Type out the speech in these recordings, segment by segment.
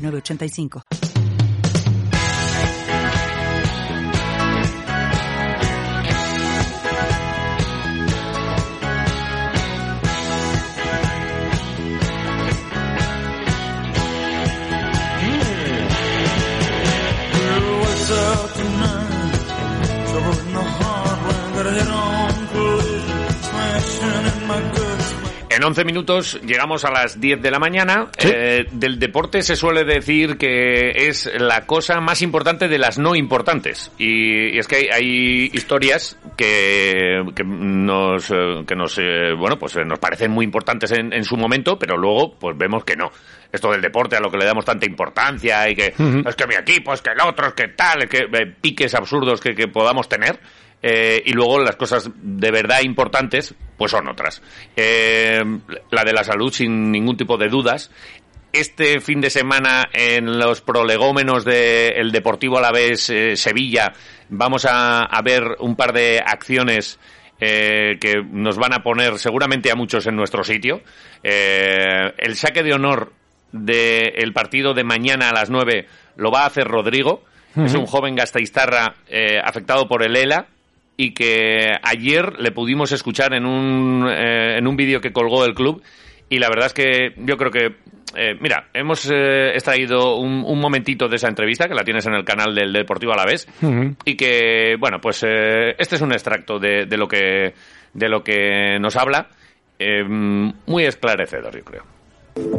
985. 11 minutos llegamos a las 10 de la mañana. Eh, del deporte se suele decir que es la cosa más importante de las no importantes. Y, es que hay, historias que, nos, eh, que nos, eh, bueno, pues nos parecen muy importantes en, su momento, pero luego pues vemos que no. Esto del deporte a lo que le damos tanta importancia y que es que mi equipo, es que el otro, es que tal, es que piques absurdos que podamos tener. Eh, y luego las cosas de verdad importantes, pues son otras. Eh, la de la salud, sin ningún tipo de dudas. Este fin de semana en los prolegómenos del Deportivo Alavés eh, Sevilla vamos a, ver un par de acciones que nos van a poner seguramente a muchos en nuestro sitio. el saque de honor del partido de mañana a las 9 lo va a hacer Rodrigo. Es un joven gasteiztarra afectado por el ELA, y que ayer le pudimos escuchar en un, eh, en un vídeo que colgó el club y la verdad es que yo creo que eh, mira, hemos eh, extraído un, un, momentito de esa entrevista que la tienes en el canal del Deportivo Alavés y que bueno, pues este es un extracto de, de, lo que de lo que nos habla muy esclarecedor, yo creo.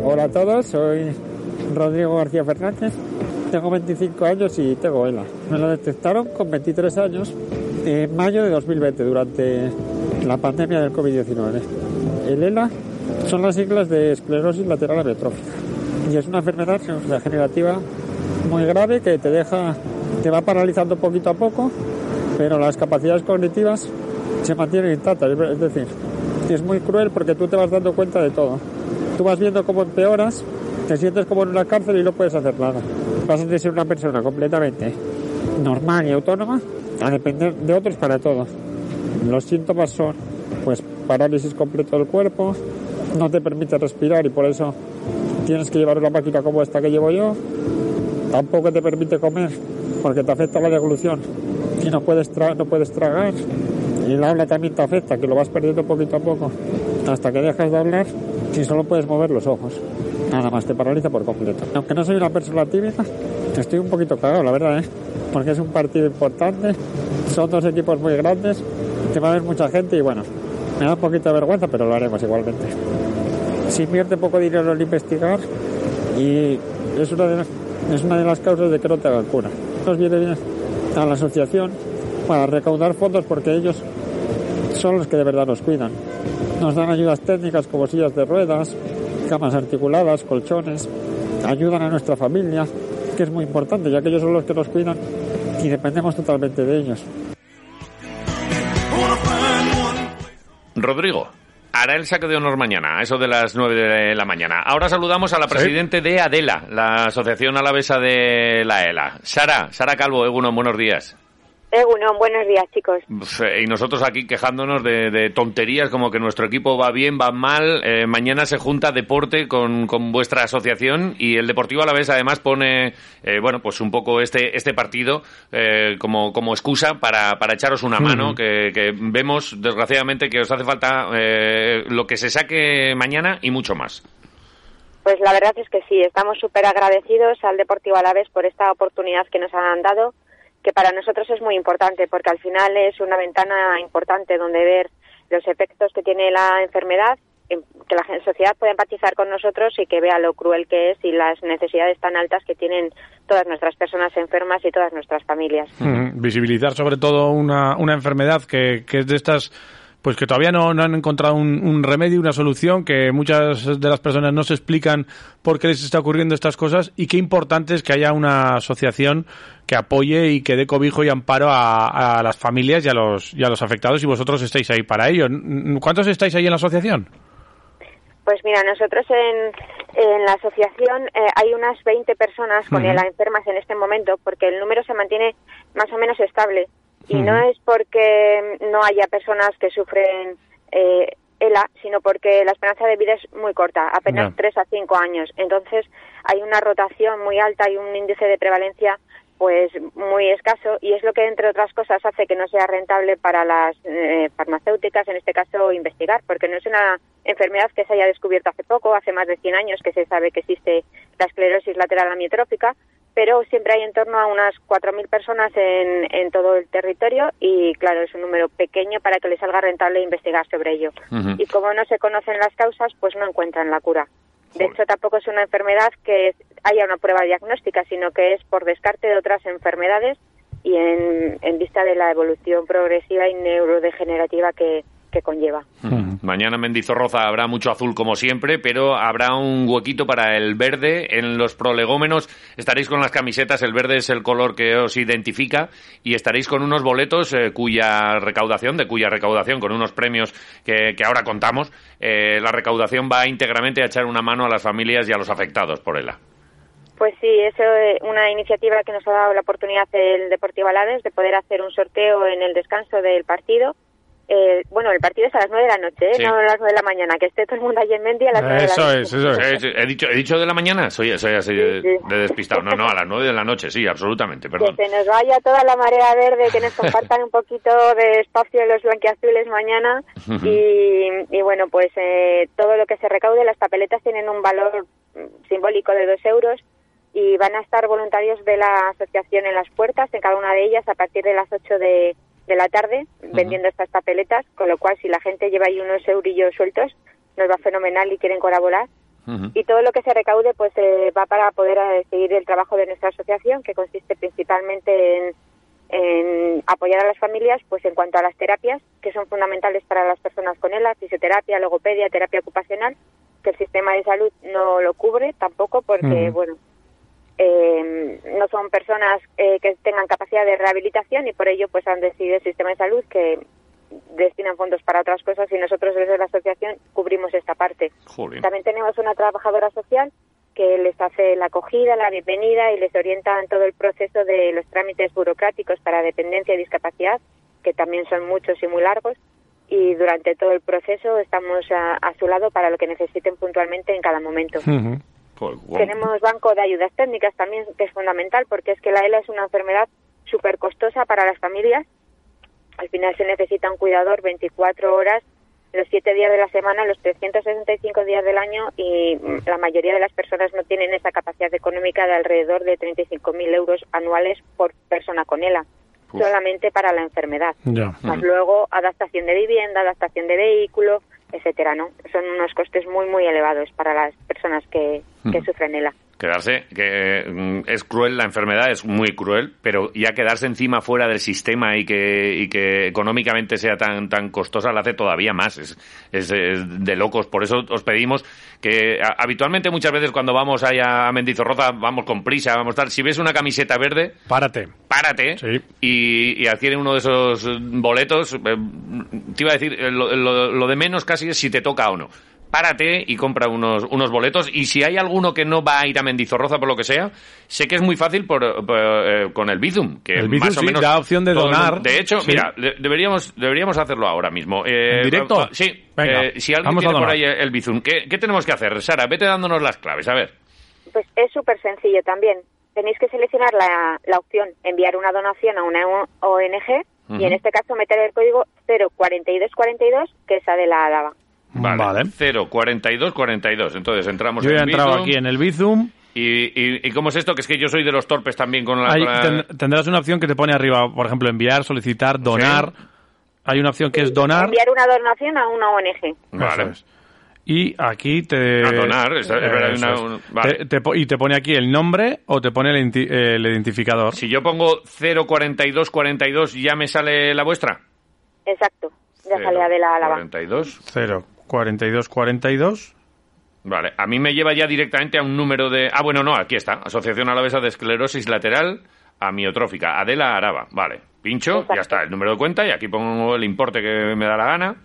Hola a todos, soy Rodrigo García Fernández, tengo 25 años y tengo ELA. Me lo detectaron con 23 años en mayo de 2020, durante la pandemia del COVID-19. El ELA son las siglas de esclerosis lateral amiotrófica y es una enfermedad degenerativa muy grave que te deja, te va paralizando poquito a poco, pero las capacidades cognitivas se mantienen intactas. Es decir, es muy cruel porque tú te vas dando cuenta de todo. Tú vas viendo cómo empeoras, te sientes como en una cárcel y no puedes hacer nada. Pasas de ser una persona completamente normal y autónoma a depender de otros para todo. Los síntomas son pues parálisis completo del cuerpo, no te permite respirar y por eso tienes que llevar una máquina como esta que llevo yo. Tampoco te permite comer porque te afecta la deglución y no puedes, no puedes tragar. Y el habla también te afecta, que lo vas perdiendo poquito a poco hasta que dejas de hablar y solo puedes mover los ojos. Nada más, te paraliza por completo. Aunque no soy una persona típica, estoy un poquito cagado, la verdad, ¿eh? porque es un partido importante, son dos equipos muy grandes, que va a haber mucha gente y bueno, me da un poquito de vergüenza, pero lo haremos igualmente. Se invierte poco dinero en investigar y es una de las, es una de las causas de que no te hagan cura. Nos viene bien a la asociación para recaudar fondos porque ellos son los que de verdad nos cuidan. Nos dan ayudas técnicas como sillas de ruedas, camas articuladas, colchones, ayudan a nuestra familia, que es muy importante, ya que ellos son los que nos cuidan y dependemos totalmente de ellos. Rodrigo, hará el saque de honor mañana, a eso de las 9 de la mañana. Ahora saludamos a la presidente de ADELA, la Asociación Alavesa de la ELA. Sara, Sara Calvo, Eguno, buenos días. Egunon, buenos días, chicos. Y nosotros aquí quejándonos de, tonterías como que nuestro equipo va bien, va mal. Eh, mañana se junta deporte con, vuestra asociación y el Deportivo a la vez además pone, eh, bueno, pues un poco este, este partido eh, como, como excusa para, para echaros una mano, que, que, vemos desgraciadamente que os hace falta lo que se saque mañana y mucho más. Pues la verdad es que sí, estamos súper agradecidos al Deportivo Alavés por esta oportunidad que nos han dado que para nosotros es muy importante porque al final es una ventana importante donde ver los efectos que tiene la enfermedad, que la sociedad pueda empatizar con nosotros y que vea lo cruel que es y las necesidades tan altas que tienen todas nuestras personas enfermas y todas nuestras familias. Visibilizar sobre todo una, una enfermedad que, que es de estas pues que todavía no, han encontrado un, remedio, una solución, que muchas de las personas no se explican por qué les está ocurriendo estas cosas y qué importante es que haya una asociación que apoye y que dé cobijo y amparo a, las familias y a, los, y a los afectados y vosotros estáis ahí para ello. ¿Cuántos estáis ahí en la asociación? Pues mira, nosotros en, en la asociación eh, hay unas 20 personas con ELA enfermas en este momento porque el número se mantiene más o menos estable. Y no es porque no haya personas que sufren eh, ELA, sino porque la esperanza de vida es muy corta, apenas 3 a 5 años. Entonces hay una rotación muy alta y un índice de prevalencia pues muy escaso y es lo que entre otras cosas hace que no sea rentable para las eh, farmacéuticas en este caso investigar porque no es una enfermedad que se haya descubierto hace poco hace más de 100 años que se sabe que existe la esclerosis lateral amiotrófica pero siempre hay en torno a unas 4.000 personas en, en todo el territorio y claro es un número pequeño para que les salga rentable investigar sobre ello. Y como no se conocen las causas pues no encuentran la cura. De hecho, tampoco es una enfermedad que haya una prueba diagnóstica, sino que es por descarte de otras enfermedades y en, en vista de la evolución progresiva y neurodegenerativa que, que conlleva. Mañana en Mendizorroza habrá mucho azul como siempre, pero habrá un huequito para el verde. En los prolegómenos estaréis con las camisetas, el verde es el color que os identifica, y estaréis con unos boletos eh, cuya recaudación, de cuya recaudación, con unos premios que, que ahora contamos, eh, la recaudación va íntegramente a echar una mano a las familias y a los afectados por ella. Pues sí, es eh, una iniciativa que nos ha dado la oportunidad el Deportivo Alades de poder hacer un sorteo en el descanso del partido eh, bueno, el partido es a las 9 de la noche, ¿eh? no a las 9 de la mañana, que esté todo el mundo allí en Mendy a las 9 de la noche. Eso es, eso es. ¿He dicho, ¿He dicho de la mañana? Soy, soy así de, despistado. No, no, a las 9 de la noche, sí, absolutamente, perdón. Que se nos vaya toda la marea verde, que nos compartan un poquito de espacio los blanquiazules mañana. y, y, bueno, pues eh, todo lo que se recaude, las papeletas tienen un valor simbólico de 2 euros y van a estar voluntarios de la asociación en las puertas, en cada una de ellas, a partir de las 8 de de la tarde vendiendo estas papeletas, con lo cual si la gente lleva ahí unos eurillos sueltos, nos va fenomenal y quieren colaborar. Y todo lo que se recaude pues eh, va para poder eh, seguir el trabajo de nuestra asociación, que consiste principalmente en, apoyar a las familias pues en cuanto a las terapias, que son fundamentales para las personas con ELA, fisioterapia, logopedia, terapia ocupacional, que el sistema de salud no lo cubre tampoco porque, bueno, eh, no son personas eh, que tengan capacidad de rehabilitación y por ello pues han decidido el sistema de salud que destinan fondos para otras cosas y nosotros desde la asociación cubrimos esta parte. También tenemos una trabajadora social que les hace la acogida, la bienvenida y les orienta en todo el proceso de los trámites burocráticos para dependencia y discapacidad, que también son muchos y muy largos, y durante todo el proceso estamos a, su lado para lo que necesiten puntualmente en cada momento. Tenemos banco de ayudas técnicas también, que es fundamental, porque es que la ELA es una enfermedad súper costosa para las familias. Al final se necesita un cuidador 24 horas, los 7 días de la semana, los 365 días del año y la mayoría de las personas no tienen esa capacidad económica de alrededor de 35.000 euros anuales por persona con ELA. solamente para la enfermedad. Más luego adaptación de vivienda, adaptación de vehículo, etcétera, ¿no? Son unos costes muy, muy elevados para las personas que, que sufren ELA quedarse, que mm, es cruel la enfermedad, es muy cruel, pero ya quedarse encima fuera del sistema y que, y que económicamente sea tan, tan costosa la hace todavía más. Es, es, de locos. Por eso os pedimos que habitualmente muchas veces cuando vamos allá a Mendizorroza vamos con prisa, vamos estar. Si ves una camiseta verde, párate. Párate y, y adquiere uno de esos boletos. Eh, te iba a decir, lo, lo de menos casi es si te toca o no párate y compra unos, unos boletos. Y si hay alguno que no va a ir a Mendizorroza por lo que sea, sé que es muy fácil por, eh, con el Bizum, que el Bizum, más o menos da opción de donar. De hecho, mira, deberíamos, deberíamos hacerlo ahora mismo. Eh, ¿En directo? Sí. Eh, si alguien tiene por ahí el Bizum, ¿qué, ¿qué tenemos que hacer? Sara, vete dándonos las claves, a ver. Pues es súper sencillo también. Tenéis que seleccionar la, la opción enviar una donación a una ONG y en este caso meter el código 04242, que es de la ADABA. Vale. 0, 42, 42. Entonces entramos yo en he entrado aquí en el Bizum. ¿Y, y, cómo es esto? Que es que yo soy de los torpes también con la... tendrás una opción que te pone arriba, por ejemplo, enviar, solicitar, donar. Hay una opción que es donar. Enviar una donación a una ONG. Vale. Y aquí te... A donar, es, y te pone aquí el nombre o te pone el, el identificador. Si yo pongo 04242, ¿ya me sale la vuestra? Exacto. Ya sale Adela Álava. 42. 0, 42, 42. Vale, a mí me lleva ya directamente a un número de... Ah, bueno, no, aquí está. Asociación Alavesa de Esclerosis Lateral Amiotrófica. Adela Araba. Vale, pincho, Exacto. ya está, el número de cuenta y aquí pongo el importe que me da la gana.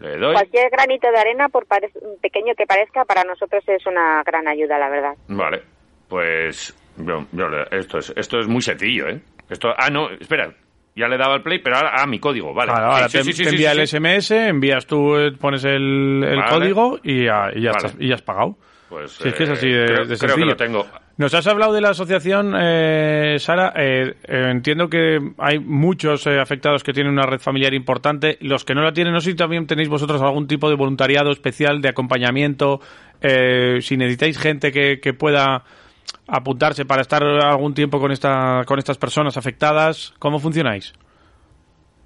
Le doy. Cualquier granito de arena, por pare- pequeño que parezca, para nosotros es una gran ayuda, la verdad. Vale, pues yo, yo le- esto, es, esto es muy sencillo, ¿eh? Esto, ah, no, espera, ya le dado al play, pero ahora, ah, mi código, vale. Ahora Sí, te, sí, sí, te sí, envía el. SMS, envías tú, eh, pones el, el Vale. código y ya, y ya Vale. estás- y ya has pagado. Pues, Si es que es eh, así de, creo, de creo que sencillo. lo tengo. Nos has hablado de la asociación, eh, Sara. Eh, eh, entiendo que hay muchos eh, afectados que tienen una red familiar importante. Los que no la tienen, no sé si también tenéis vosotros algún tipo de voluntariado especial de acompañamiento. eh, si necesitáis gente que, que pueda apuntarse para estar algún tiempo con, esta, con estas personas afectadas, ¿cómo funcionáis?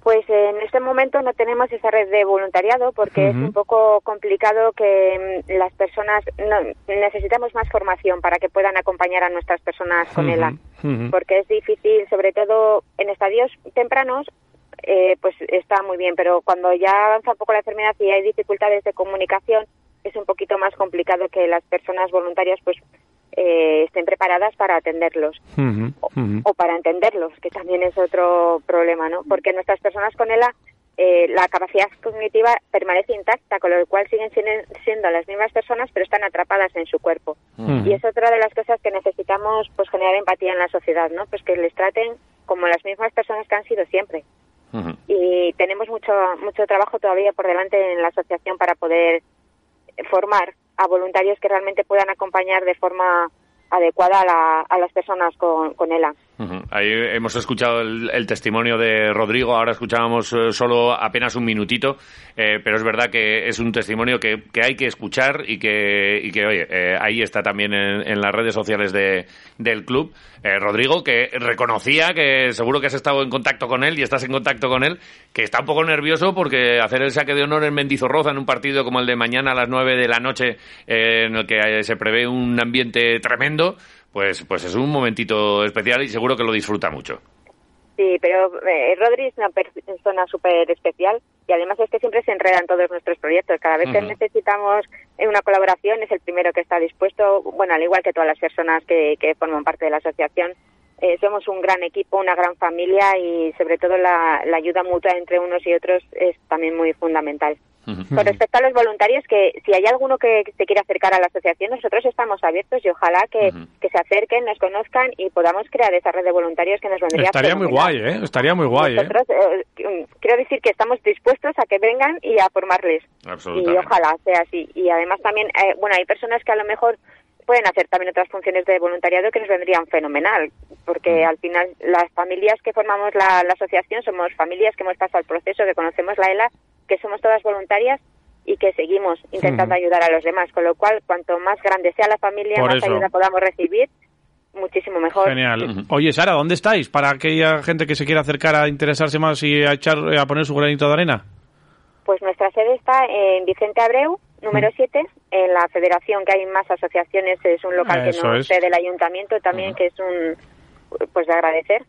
Pues eh, en este momento no tenemos esa red de voluntariado porque es un poco complicado que mm, las personas no, necesitamos más formación para que puedan acompañar a nuestras personas con ELA, ujú. porque es difícil, sobre todo en estadios tempranos, eh, pues está muy bien, pero cuando ya avanza un poco la enfermedad y hay dificultades de comunicación, es un poquito más complicado que las personas voluntarias pues eh, estén preparadas para atenderlos ujú. o para entenderlos, que también es otro problema, ¿no? Porque nuestras personas con ELA, eh, la capacidad cognitiva permanece intacta, con lo cual siguen siendo- siendo las mismas personas, pero están atrapadas en su cuerpo. Y es otra de las cosas que necesitamos, pues, generar empatía en la sociedad, ¿no? Pues que les traten como las mismas personas que han sido siempre. Y tenemos mucho, mucho trabajo todavía por delante en la asociación para poder formar a voluntarios que realmente puedan acompañar de forma adecuada a, la- a las personas con, con ELA. Ahí hemos escuchado el, testimonio de Rodrigo, ahora escuchábamos eh, solo apenas un minutito, eh, pero es verdad que es un testimonio que, que hay que escuchar y que, y que oye, eh, ahí está también en, en las redes sociales de, del club. Eh, Rodrigo, que reconocía que seguro que has estado en contacto con él y estás en contacto con él, que está un poco nervioso porque hacer el saque de honor en Mendizorroza en un partido como el de mañana a las 9 de la noche, eh, en el que se prevé un ambiente tremendo, pues, pues es un momentito especial y seguro que lo disfruta mucho. Sí, pero eh, Rodri es una persona súper especial y además es que siempre se enreda en todos nuestros proyectos. Cada vez que necesitamos eh, una colaboración es el primero que está dispuesto, bueno, al igual que todas las personas que, que forman parte de la asociación. Eh, somos un gran equipo, una gran familia y sobre todo la, la ayuda mutua entre unos y otros es también muy fundamental. Con respecto a los voluntarios, que si hay alguno que se quiera acercar a la asociación, nosotros estamos abiertos y ojalá que, que se acerquen, nos conozcan y podamos crear esa red de voluntarios que nos vendría Estaría muy fenomenal. guay, ¿eh? Estaría muy guay, ¿eh? Nosotros, eh, quiero decir que estamos dispuestos a que vengan y a formarles. Y ojalá sea así. Y además también, eh, bueno, hay personas que a lo mejor pueden hacer también otras funciones de voluntariado que nos vendrían fenomenal, porque Mm. al final las familias que formamos la, la asociación somos familias que hemos pasado el proceso, que conocemos la ELA, que somos todas voluntarias y que seguimos intentando ayudar a los demás, con lo cual cuanto más grande sea la familia, Por más eso. ayuda podamos recibir, muchísimo mejor. Genial. Oye, Sara, ¿dónde estáis? Para aquella gente que se quiera acercar a interesarse más y a echar a poner su granito de arena. Pues nuestra sede está en Vicente Abreu, número 7, en la federación que hay más asociaciones, es un local Eso que nos es. cede el ayuntamiento también, que es un pues de agradecer,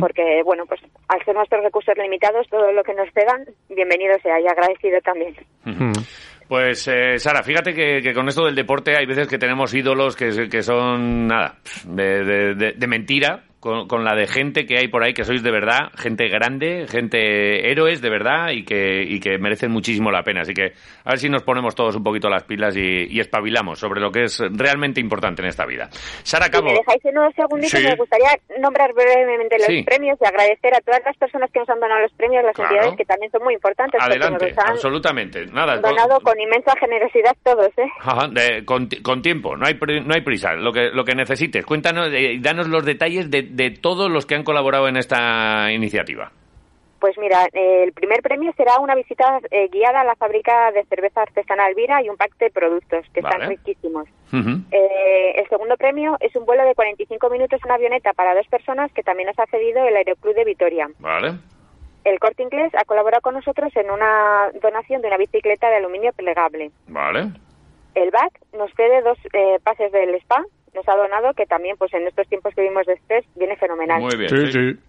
porque bueno, pues al ser nuestros recursos limitados, todo lo que nos cedan, bienvenido sea y agradecido también. Pues, eh, Sara, fíjate que, que con esto del deporte hay veces que tenemos ídolos que, que son, nada, de, de- de- de mentira, con, con la de gente que hay por ahí que sois de verdad, gente grande, gente héroes de verdad y que, y que merecen muchísimo la pena. Así que a ver si nos ponemos todos un poquito las pilas y, y espabilamos sobre lo que es realmente importante en esta vida. Sara Si Cabo. me dejáis unos segunditos, Sí. me gustaría nombrar brevemente los Sí. premios y agradecer a todas las personas que nos han donado los premios, las Claro. entidades que también son muy importantes, Adelante, nos han absolutamente. Nada, donado con inmensa generosidad todos, ¿eh? Ajá, de- con, ti- con tiempo, no hay, no hay prisa, lo que, lo que necesites. Cuéntanos eh, y danos los detalles de, de todos los que han colaborado en esta iniciativa. Pues mira, el primer premio será una visita eh, guiada a la fábrica de cerveza artesanal Vira y un pack de productos que Vale. están riquísimos. Eh, el segundo premio es un vuelo de 45 minutos en avioneta para dos personas que también nos ha cedido el Aeroclub de Vitoria. Vale. El Corte Inglés ha colaborado con nosotros en una donación de una bicicleta de aluminio plegable. Vale. El BAC nos cede dos eh, pases del spa, nos ha donado, que también pues en estos tiempos que vivimos de estrés viene fenomenal. Muy bien. Sí, sí. sí.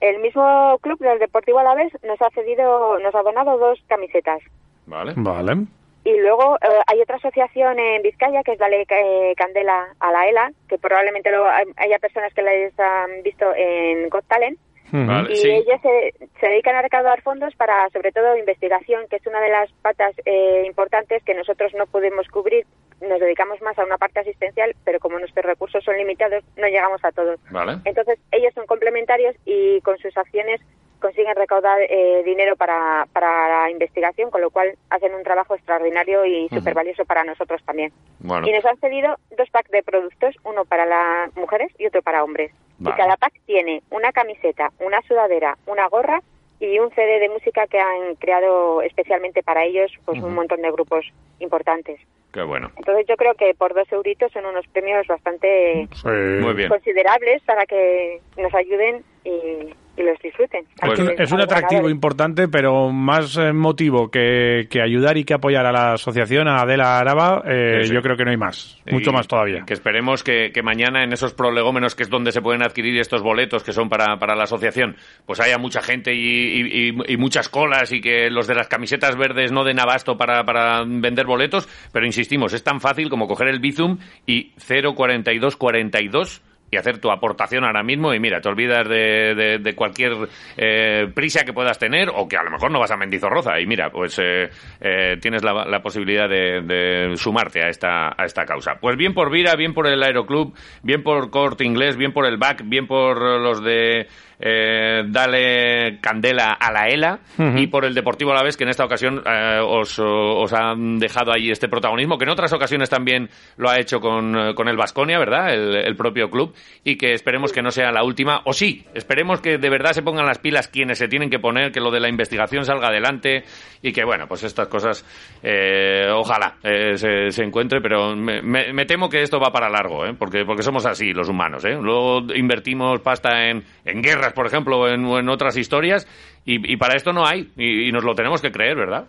El mismo club del Deportivo Alavés nos ha cedido, nos ha donado dos camisetas. Vale. Vale. Y luego eh, hay otra asociación en Vizcaya que es Dale eh, Candela a la ELA, que probablemente lo, hay- haya personas que la han visto en Got Talent. Vale, Y sí. ellos se, se dedican a recaudar fondos para, sobre todo, investigación, que es una de las patas eh, importantes que nosotros no podemos cubrir. Nos dedicamos más a una parte asistencial, pero como nuestros recursos son limitados, no llegamos a todos. Vale. Entonces, ellos son complementarios y con sus acciones consiguen recaudar eh, dinero para, para la investigación, con lo cual hacen un trabajo extraordinario y súper valioso para nosotros también. Bueno. Y nos han cedido dos packs de productos, uno para las mujeres y otro para hombres. Vale. Y cada pack tiene una camiseta, una sudadera, una gorra y un CD de música que han creado especialmente para ellos, pues un montón de grupos importantes. Qué bueno. Entonces yo creo que por dos euritos son unos premios bastante Muy bien. considerables para que nos ayuden y, y los disfruten. Pues es un atractivo importante, pero más eh, motivo que, que ayudar y que apoyar a la asociación, a Adela Araba, eh, Sí, sí. yo creo que no hay más. Mucho Y más todavía. Que esperemos que, que mañana en esos prolegómenos, que es donde se pueden adquirir estos boletos que son para, para la asociación, pues haya mucha gente y, y- y- y muchas colas y que los de las camisetas verdes no den abasto para, para vender boletos. Pero insistimos, es tan fácil como coger el Bizum y 04242 y hacer tu aportación ahora mismo y mira, te olvidas de, de- de cualquier eh, prisa que puedas tener o que a lo mejor no vas a Mendizorroza y mira, pues eh, eh, tienes la, la posibilidad de, de sumarte a esta, a esta causa. Pues bien por Vira, bien por el Aeroclub, bien por Corte Inglés, bien por el BAC, bien por los de eh, Dale Candela a la ELA y por el Deportivo Alavés que en esta ocasión eh, os, os han dejado ahí este protagonismo, que en otras ocasiones también lo ha hecho con, eh, con el Vasconia, ¿verdad? El, el propio club y que esperemos que no sea la última, o sí, esperemos que de verdad se pongan las pilas quienes se tienen que poner, que lo de la investigación salga adelante y que, bueno, pues estas cosas, eh, ojalá eh, se, se encuentre, pero me, me- me temo que esto va para largo, ¿eh? porque, porque somos así los humanos. ¿eh? Luego invertimos pasta en, en guerras, por ejemplo, en, otras historias, y, y para esto no hay, y, y nos lo tenemos que creer, ¿verdad?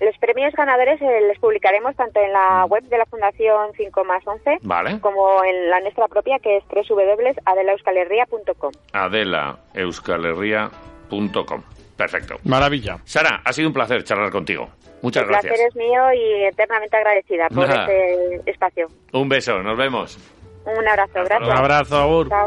Los premios ganadores eh, les publicaremos tanto en la web de la Fundación 5 más 11 Vale. como en la nuestra propia que es www.adelaeuskalherria.com. adelaeuskalherria.com. Perfecto. Maravilla. Sara, ha sido un placer charlar contigo. Muchas El gracias. placer es mío y eternamente agradecida por Nada. este espacio. Un beso, nos vemos. Un abrazo, gracias. Un abrazo, Agur. Chao.